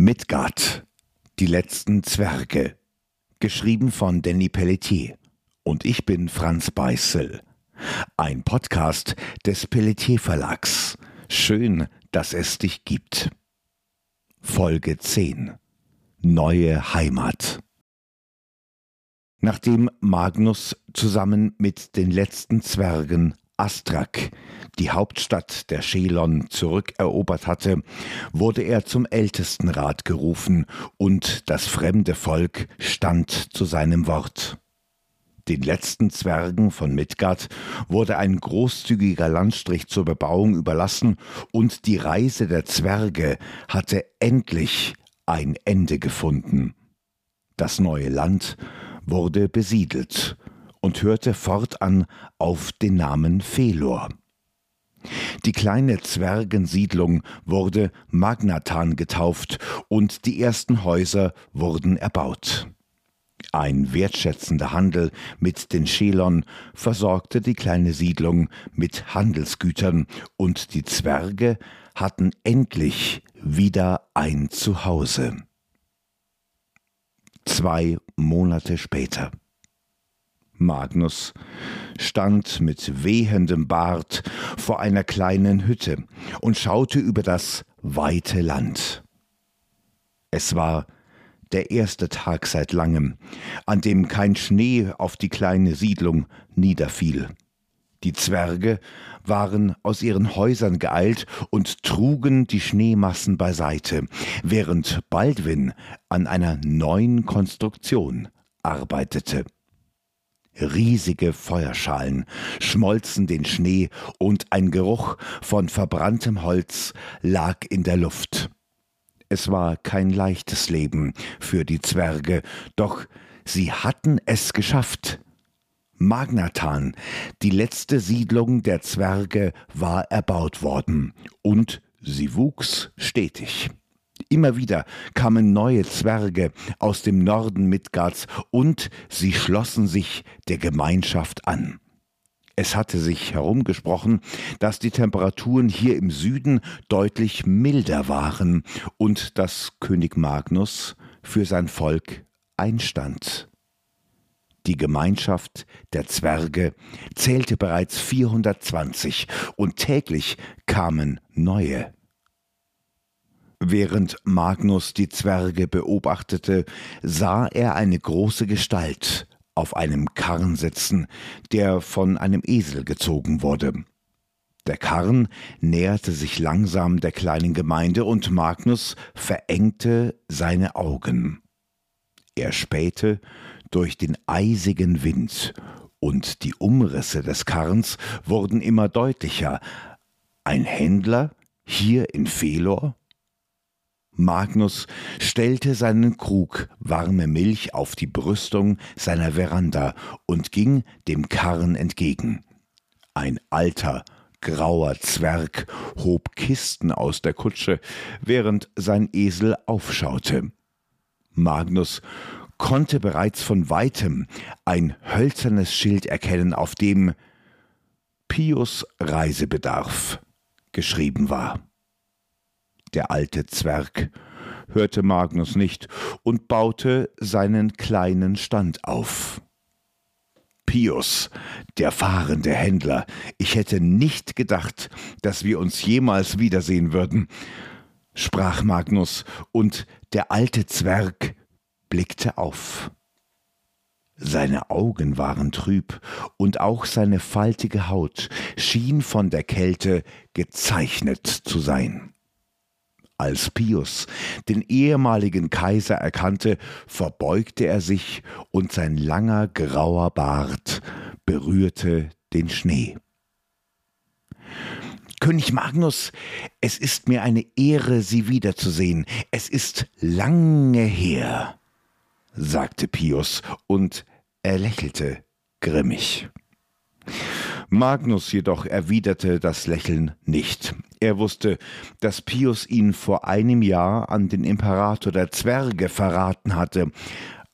Midgard, die letzten Zwerge, geschrieben von Danny Pelletier. Und ich bin Franz Beißel. Ein Podcast des Pelletier Verlags. Schön, dass es dich gibt. Folge 10. Neue Heimat. Nachdem Magnus zusammen mit den letzten Zwergen Astrak, die Hauptstadt der Schelon, zurückerobert hatte, wurde er zum Ältestenrat gerufen, und das fremde Volk stand zu seinem Wort. Den letzten Zwergen von Midgard wurde ein großzügiger Landstrich zur Bebauung überlassen, und die Reise der Zwerge hatte endlich ein Ende gefunden. Das neue Land wurde besiedelt, und hörte fortan auf den Namen Felor. Die kleine Zwergensiedlung wurde Magnatan getauft und die ersten Häuser wurden erbaut. Ein wertschätzender Handel mit den Schelon versorgte die kleine Siedlung mit Handelsgütern und die Zwerge hatten endlich wieder ein Zuhause. Zwei Monate später. Magnus stand mit wehendem Bart vor einer kleinen Hütte und schaute über das weite Land. Es war der erste Tag seit langem, an dem kein Schnee auf die kleine Siedlung niederfiel. Die Zwerge waren aus ihren Häusern geeilt und trugen die Schneemassen beiseite, während Baldwin an einer neuen Konstruktion arbeitete. Riesige Feuerschalen schmolzen den Schnee und ein Geruch von verbranntem Holz lag in der Luft. Es war kein leichtes Leben für die Zwerge, doch sie hatten es geschafft. Magnatan, die letzte Siedlung der Zwerge, war erbaut worden, und sie wuchs stetig. Immer wieder kamen neue Zwerge aus dem Norden Midgards und sie schlossen sich der Gemeinschaft an. Es hatte sich herumgesprochen, dass die Temperaturen hier im Süden deutlich milder waren und dass König Magnus für sein Volk einstand. Die Gemeinschaft der Zwerge zählte bereits 420 und täglich kamen neue. Während Magnus die Zwerge beobachtete, sah er eine große Gestalt auf einem Karren sitzen, der von einem Esel gezogen wurde. Der Karren näherte sich langsam der kleinen Gemeinde und Magnus verengte seine Augen. Er spähte durch den eisigen Wind, und die Umrisse des Karrens wurden immer deutlicher. Ein Händler hier in Felor? Magnus stellte seinen Krug warme Milch auf die Brüstung seiner Veranda und ging dem Karren entgegen. Ein alter, grauer Zwerg hob Kisten aus der Kutsche, während sein Esel aufschaute. Magnus konnte bereits von weitem ein hölzernes Schild erkennen, auf dem Pius Reisebedarf geschrieben war. Der alte Zwerg hörte Magnus nicht und baute seinen kleinen Stand auf. Pius, der fahrende Händler, ich hätte nicht gedacht, dass wir uns jemals wiedersehen würden, sprach Magnus, und der alte Zwerg blickte auf. Seine Augen waren trüb, und auch seine faltige Haut schien von der Kälte gezeichnet zu sein. Als Pius den ehemaligen Kaiser erkannte, verbeugte er sich und sein langer grauer Bart berührte den Schnee. König Magnus, es ist mir eine Ehre, Sie wiederzusehen. Es ist lange her, sagte Pius, und er lächelte grimmig. Magnus jedoch erwiderte das Lächeln nicht. Er wusste, dass Pius ihn vor einem Jahr an den Imperator der Zwerge verraten hatte.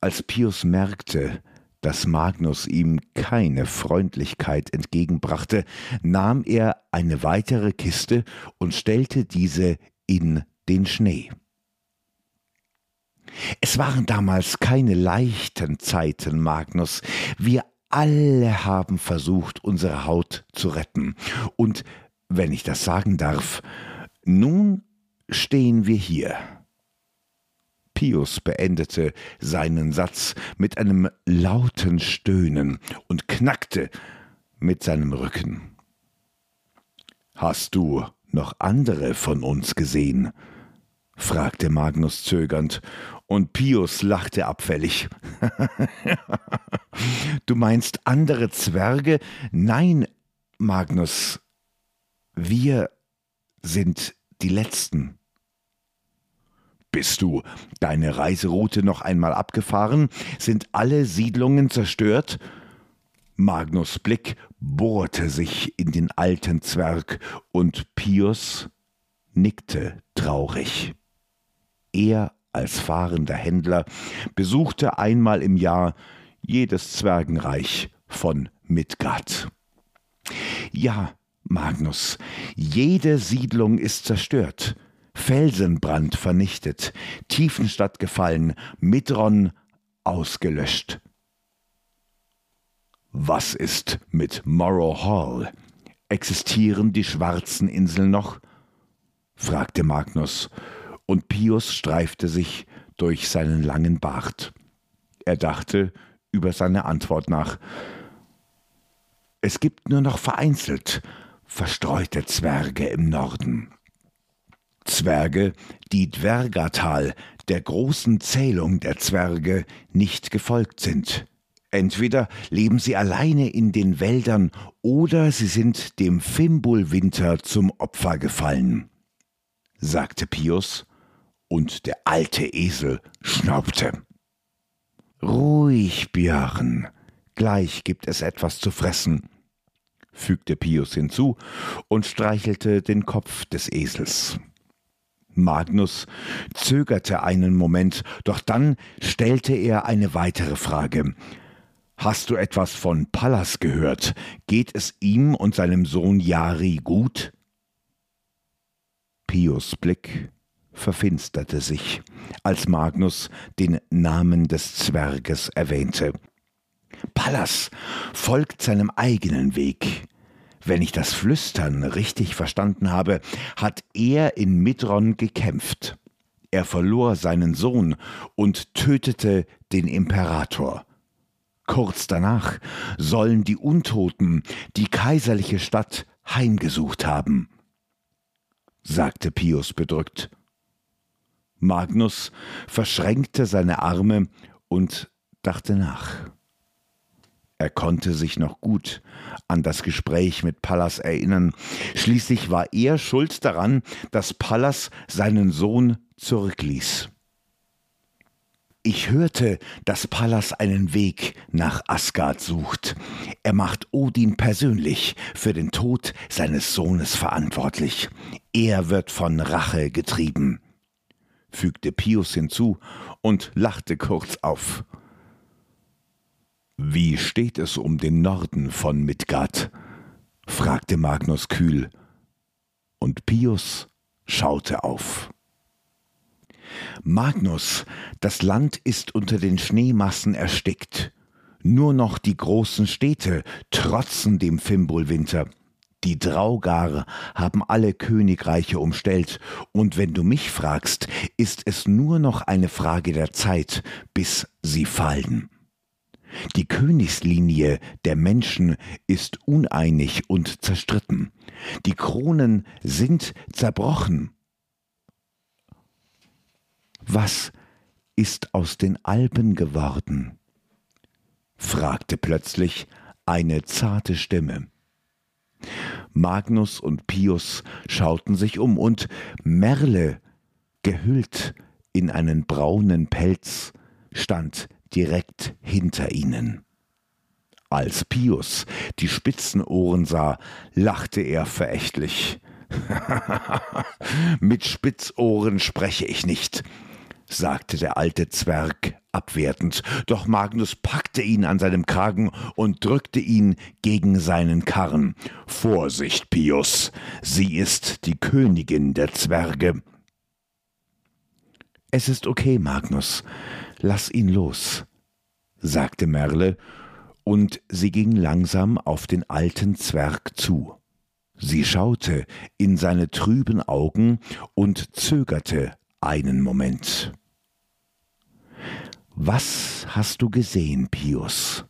Als Pius merkte, dass Magnus ihm keine Freundlichkeit entgegenbrachte, nahm er eine weitere Kiste und stellte diese in den Schnee. Es waren damals keine leichten Zeiten, Magnus. Wir alle haben versucht, unsere Haut zu retten. Und, wenn ich das sagen darf, nun stehen wir hier. Pius beendete seinen Satz mit einem lauten Stöhnen und knackte mit seinem Rücken. Hast du noch andere von uns gesehen? fragte Magnus zögernd, und Pius lachte abfällig. du meinst andere Zwerge? Nein, Magnus, wir sind die Letzten. Bist du deine Reiseroute noch einmal abgefahren? Sind alle Siedlungen zerstört? Magnus Blick bohrte sich in den alten Zwerg, und Pius nickte traurig. Er als fahrender Händler besuchte einmal im Jahr jedes Zwergenreich von Midgard. Ja, Magnus, jede Siedlung ist zerstört, Felsenbrand vernichtet, Tiefenstadt gefallen, Midron ausgelöscht. Was ist mit Morrow Hall? Existieren die schwarzen Inseln noch? fragte Magnus, und Pius streifte sich durch seinen langen Bart. Er dachte über seine Antwort nach. Es gibt nur noch vereinzelt verstreute Zwerge im Norden. Zwerge, die Dwergatal, der großen Zählung der Zwerge, nicht gefolgt sind. Entweder leben sie alleine in den Wäldern oder sie sind dem Fimbulwinter zum Opfer gefallen, sagte Pius, und der alte Esel schnaubte. Ruhig, Björn, gleich gibt es etwas zu fressen, fügte Pius hinzu und streichelte den Kopf des Esels. Magnus zögerte einen Moment, doch dann stellte er eine weitere Frage. Hast du etwas von Pallas gehört? Geht es ihm und seinem Sohn Jari gut? Pius Blick verfinsterte sich, als Magnus den Namen des Zwerges erwähnte. Pallas folgt seinem eigenen Weg. Wenn ich das Flüstern richtig verstanden habe, hat er in Midron gekämpft. Er verlor seinen Sohn und tötete den Imperator. Kurz danach sollen die Untoten die kaiserliche Stadt heimgesucht haben, sagte Pius bedrückt. Magnus verschränkte seine Arme und dachte nach. Er konnte sich noch gut an das Gespräch mit Pallas erinnern. Schließlich war er schuld daran, dass Pallas seinen Sohn zurückließ. Ich hörte, dass Pallas einen Weg nach Asgard sucht. Er macht Odin persönlich für den Tod seines Sohnes verantwortlich. Er wird von Rache getrieben, fügte Pius hinzu und lachte kurz auf. Wie steht es um den Norden von Midgard? fragte Magnus kühl, und Pius schaute auf. Magnus, das Land ist unter den Schneemassen erstickt. Nur noch die großen Städte trotzen dem Fimbulwinter. Die Draugar haben alle Königreiche umstellt, und wenn du mich fragst, ist es nur noch eine Frage der Zeit, bis sie fallen. Die Königslinie der Menschen ist uneinig und zerstritten. Die Kronen sind zerbrochen. Was ist aus den Alpen geworden? fragte plötzlich eine zarte Stimme. Magnus und Pius schauten sich um, und Merle, gehüllt in einen braunen Pelz, stand direkt hinter ihnen. Als Pius die Spitzenohren sah, lachte er verächtlich. Mit Spitzohren spreche ich nicht, sagte der alte Zwerg abwertend, doch Magnus packte ihn an seinem Kragen und drückte ihn gegen seinen Karren. Vorsicht, Pius, sie ist die Königin der Zwerge. Es ist okay, Magnus, lass ihn los, sagte Merle, und sie ging langsam auf den alten Zwerg zu. Sie schaute in seine trüben Augen und zögerte einen Moment. Was hast du gesehen, Pius?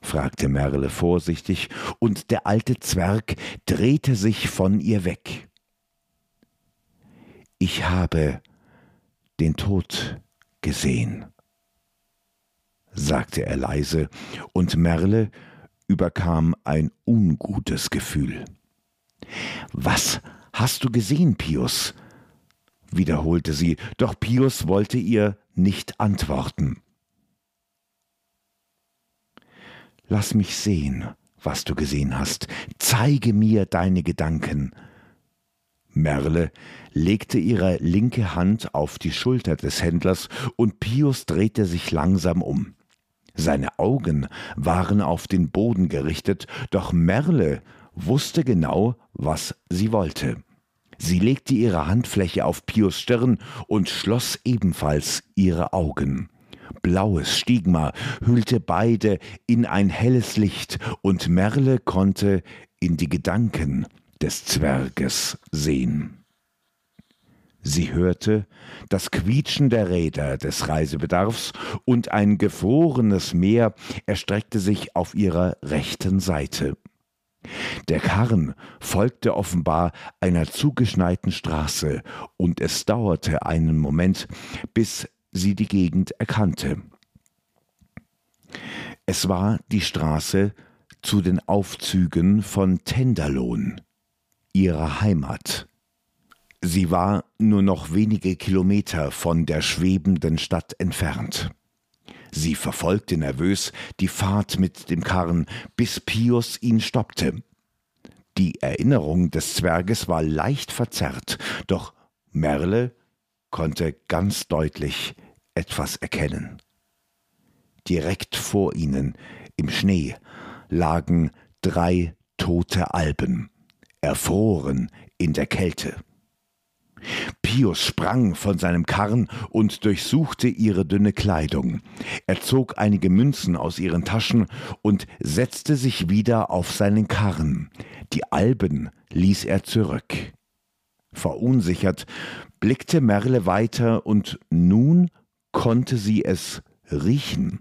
fragte Merle vorsichtig, und der alte Zwerg drehte sich von ihr weg. Ich habe den Tod gesehen, sagte er leise, und Merle überkam ein ungutes Gefühl. Was hast du gesehen, Pius? Wiederholte sie, doch Pius wollte ihr nicht antworten. Lass mich sehen, was du gesehen hast. Zeige mir deine Gedanken. Merle legte ihre linke Hand auf die Schulter des Händlers und Pius drehte sich langsam um. Seine Augen waren auf den Boden gerichtet, doch Merle wusste genau, was sie wollte. Sie legte ihre Handfläche auf Pius Stirn und schloss ebenfalls ihre Augen. Blaues Stigma hüllte beide in ein helles Licht, und Merle konnte in die Gedanken des Zwerges sehen. Sie hörte das Quietschen der Räder des Reisebedarfs und ein gefrorenes Meer erstreckte sich auf ihrer rechten Seite. Der Karren folgte offenbar einer zugeschneiten Straße, und es dauerte einen Moment, bis sie die Gegend erkannte. Es war die Straße zu den Aufzügen von Tenderlohn, ihrer Heimat. Sie war nur noch wenige Kilometer von der schwebenden Stadt entfernt. Sie verfolgte nervös die Fahrt mit dem Karren, bis Pius ihn stoppte. Die Erinnerung des Zwerges war leicht verzerrt, doch Merle konnte ganz deutlich etwas erkennen. Direkt vor ihnen, im Schnee, lagen drei tote Alben, erfroren in der Kälte. Pius sprang von seinem Karren und durchsuchte ihre dünne Kleidung. Er zog einige Münzen aus ihren Taschen und setzte sich wieder auf seinen Karren. Die Alben ließ er zurück. Verunsichert blickte Merle weiter und nun konnte sie es riechen.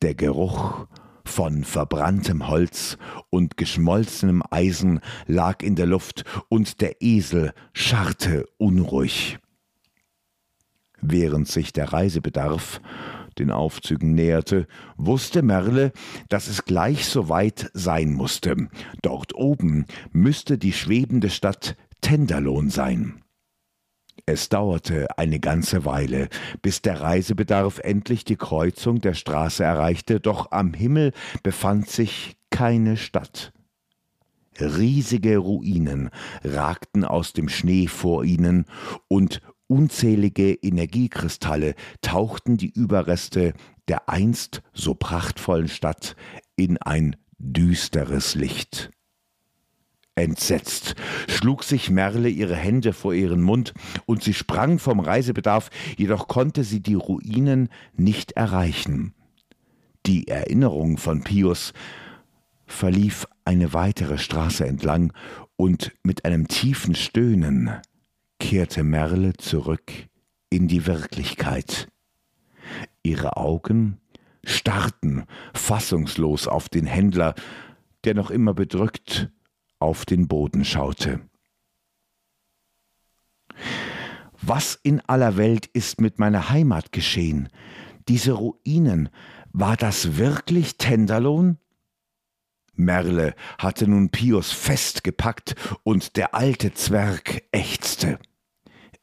Der Geruch von verbranntem Holz und geschmolzenem Eisen lag in der Luft, und der Esel scharrte unruhig. Während sich der Reisebedarf den Aufzügen näherte, wusste Merle, dass es gleich so weit sein musste. Dort oben müsste die schwebende Stadt Tenderlohn sein. Es dauerte eine ganze Weile, bis der Reisebedarf endlich die Kreuzung der Straße erreichte, doch am Himmel befand sich keine Stadt. Riesige Ruinen ragten aus dem Schnee vor ihnen, und unzählige Energiekristalle tauchten die Überreste der einst so prachtvollen Stadt in ein düsteres Licht. Entsetzt schlug sich Merle ihre Hände vor ihren Mund und sie sprang vom Reisebedarf, jedoch konnte sie die Ruinen nicht erreichen. Die Erinnerung von Pius verlief eine weitere Straße entlang und mit einem tiefen Stöhnen kehrte Merle zurück in die Wirklichkeit. Ihre Augen starrten fassungslos auf den Händler, der noch immer bedrückt auf den Boden schaute. Was in aller Welt ist mit meiner Heimat geschehen? Diese Ruinen, war das wirklich Tenderlohn? Merle hatte nun Pius festgepackt und der alte Zwerg ächzte.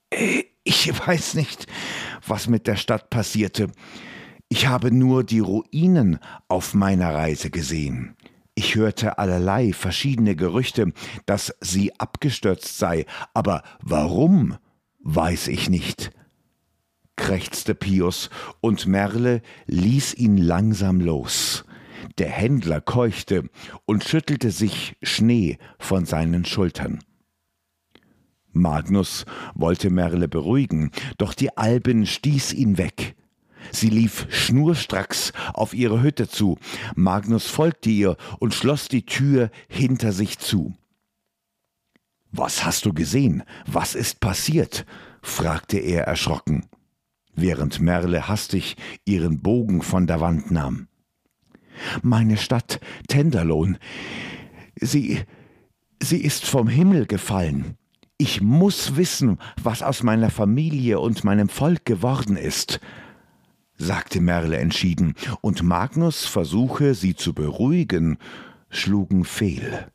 Äh, ich weiß nicht, was mit der Stadt passierte. Ich habe nur die Ruinen auf meiner Reise gesehen. Ich hörte allerlei verschiedene Gerüchte, dass sie abgestürzt sei, aber warum, weiß ich nicht, krächzte Pius, und Merle ließ ihn langsam los. Der Händler keuchte und schüttelte sich Schnee von seinen Schultern. Magnus wollte Merle beruhigen, doch die Alben stieß ihn weg. Sie lief schnurstracks auf ihre Hütte zu. Magnus folgte ihr und schloss die Tür hinter sich zu. Was hast du gesehen? Was ist passiert? fragte er erschrocken, während Merle hastig ihren Bogen von der Wand nahm. Meine Stadt Tenderlohn. Sie. sie ist vom Himmel gefallen. Ich muss wissen, was aus meiner Familie und meinem Volk geworden ist, sagte Merle entschieden, und Magnus Versuche, sie zu beruhigen, schlugen fehl.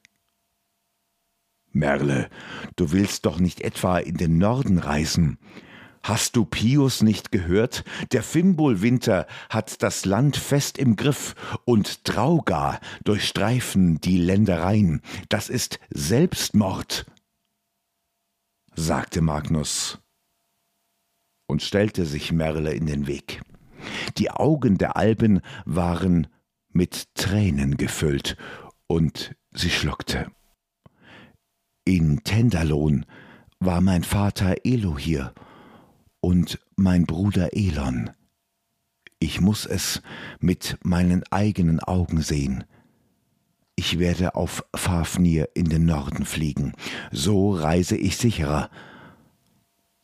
Merle, du willst doch nicht etwa in den Norden reisen. Hast du Pius nicht gehört? Der Fimbulwinter hat das Land fest im Griff und Draugar durchstreifen die Ländereien. Das ist Selbstmord sagte Magnus und stellte sich Merle in den Weg. Die Augen der Alben waren mit Tränen gefüllt, und sie schluckte. In Tenderlohn war mein Vater Elohir und mein Bruder Elon. Ich muss es mit meinen eigenen Augen sehen. Ich werde auf Fafnir in den Norden fliegen. So reise ich sicherer,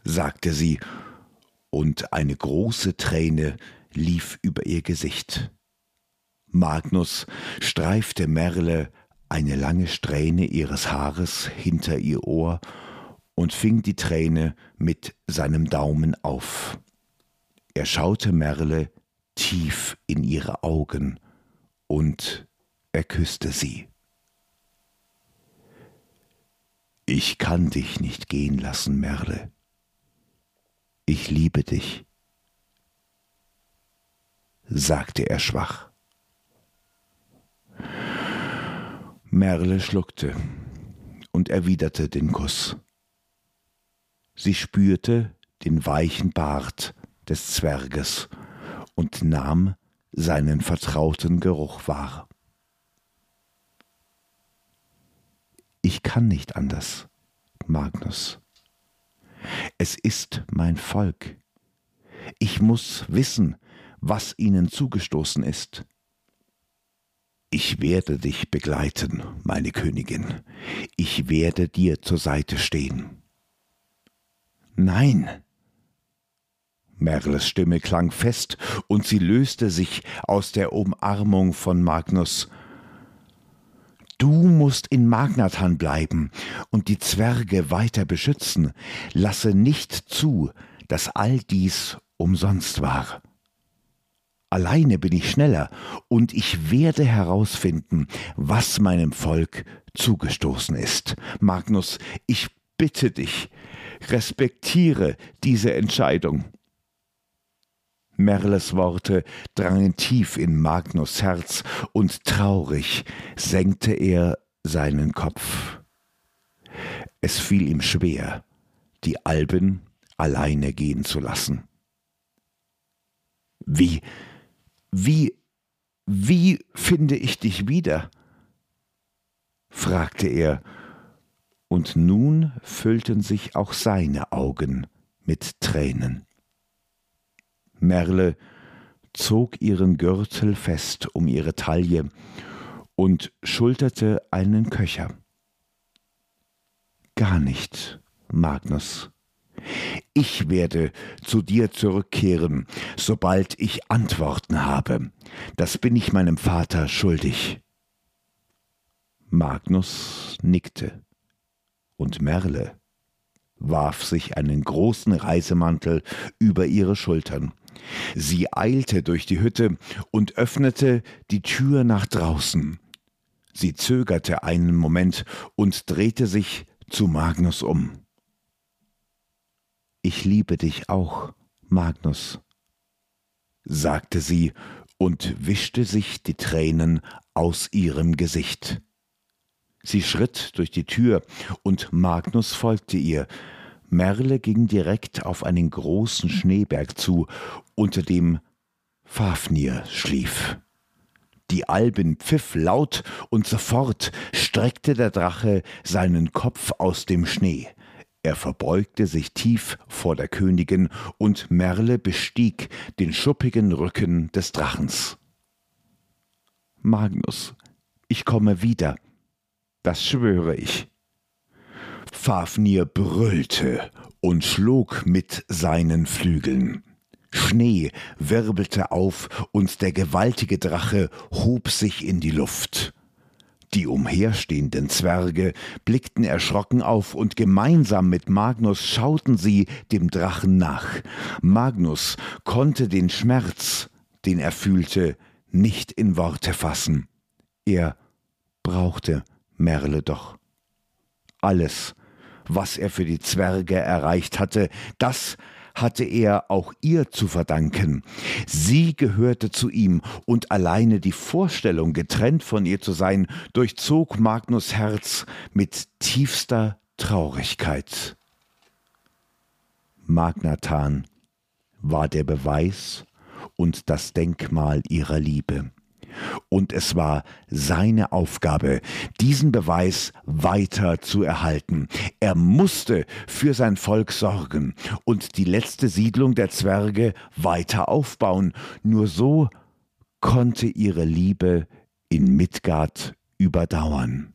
sagte sie, und eine große Träne lief über ihr Gesicht. Magnus streifte Merle eine lange Strähne ihres Haares hinter ihr Ohr und fing die Träne mit seinem Daumen auf. Er schaute Merle tief in ihre Augen und er küsste sie. Ich kann dich nicht gehen lassen, Merle. Ich liebe dich, sagte er schwach. Merle schluckte und erwiderte den Kuss. Sie spürte den weichen Bart des Zwerges und nahm seinen vertrauten Geruch wahr. Ich kann nicht anders, Magnus. Es ist mein Volk. Ich muss wissen, was ihnen zugestoßen ist. Ich werde dich begleiten, meine Königin. Ich werde dir zur Seite stehen. Nein. Merles Stimme klang fest, und sie löste sich aus der Umarmung von Magnus Du musst in Magnathan bleiben und die Zwerge weiter beschützen. Lasse nicht zu, dass all dies umsonst war. Alleine bin ich schneller, und ich werde herausfinden, was meinem Volk zugestoßen ist. Magnus, ich bitte dich, respektiere diese Entscheidung. Merles Worte drangen tief in Magnus Herz, und traurig senkte er seinen Kopf. Es fiel ihm schwer, die Alben alleine gehen zu lassen. Wie, wie, wie finde ich dich wieder? fragte er, und nun füllten sich auch seine Augen mit Tränen. Merle zog ihren Gürtel fest um ihre Taille und schulterte einen Köcher. Gar nicht, Magnus. Ich werde zu dir zurückkehren, sobald ich Antworten habe. Das bin ich meinem Vater schuldig. Magnus nickte, und Merle warf sich einen großen Reisemantel über ihre Schultern. Sie eilte durch die Hütte und öffnete die Tür nach draußen. Sie zögerte einen Moment und drehte sich zu Magnus um. Ich liebe dich auch, Magnus, sagte sie und wischte sich die Tränen aus ihrem Gesicht. Sie schritt durch die Tür, und Magnus folgte ihr, Merle ging direkt auf einen großen Schneeberg zu, unter dem Fafnir schlief. Die Alben pfiff laut und sofort streckte der Drache seinen Kopf aus dem Schnee. Er verbeugte sich tief vor der Königin, und Merle bestieg den schuppigen Rücken des Drachens. Magnus, ich komme wieder, das schwöre ich. Fafnir brüllte und schlug mit seinen Flügeln. Schnee wirbelte auf, und der gewaltige Drache hob sich in die Luft. Die umherstehenden Zwerge blickten erschrocken auf, und gemeinsam mit Magnus schauten sie dem Drachen nach. Magnus konnte den Schmerz, den er fühlte, nicht in Worte fassen. Er brauchte Merle doch. Alles, was er für die Zwerge erreicht hatte, das hatte er auch ihr zu verdanken. Sie gehörte zu ihm, und alleine die Vorstellung, getrennt von ihr zu sein, durchzog Magnus Herz mit tiefster Traurigkeit. Magnathan war der Beweis und das Denkmal ihrer Liebe und es war seine Aufgabe, diesen Beweis weiter zu erhalten. Er musste für sein Volk sorgen und die letzte Siedlung der Zwerge weiter aufbauen. Nur so konnte ihre Liebe in Midgard überdauern.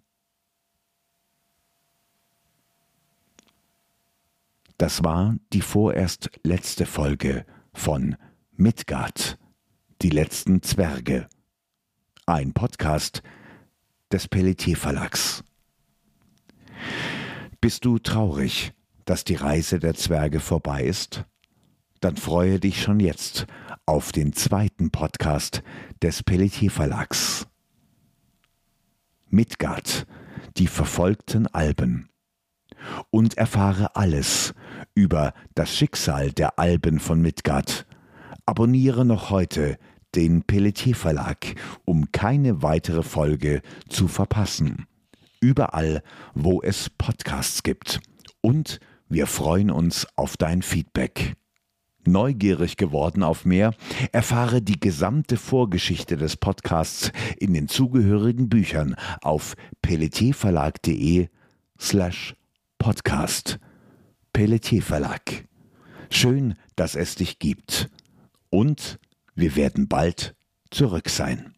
Das war die vorerst letzte Folge von Midgard, die letzten Zwerge ein Podcast des Pelletier Verlags. Bist du traurig, dass die Reise der Zwerge vorbei ist? Dann freue dich schon jetzt auf den zweiten Podcast des Pelletier Verlags. Midgard, die verfolgten Alben. Und erfahre alles über das Schicksal der Alben von Midgard. Abonniere noch heute den Pelletier Verlag, um keine weitere Folge zu verpassen. Überall, wo es Podcasts gibt. Und wir freuen uns auf dein Feedback. Neugierig geworden auf mehr, erfahre die gesamte Vorgeschichte des Podcasts in den zugehörigen Büchern auf pelletierverlag.de slash podcast. Pelletier Verlag. Schön, dass es dich gibt. Und wir werden bald zurück sein.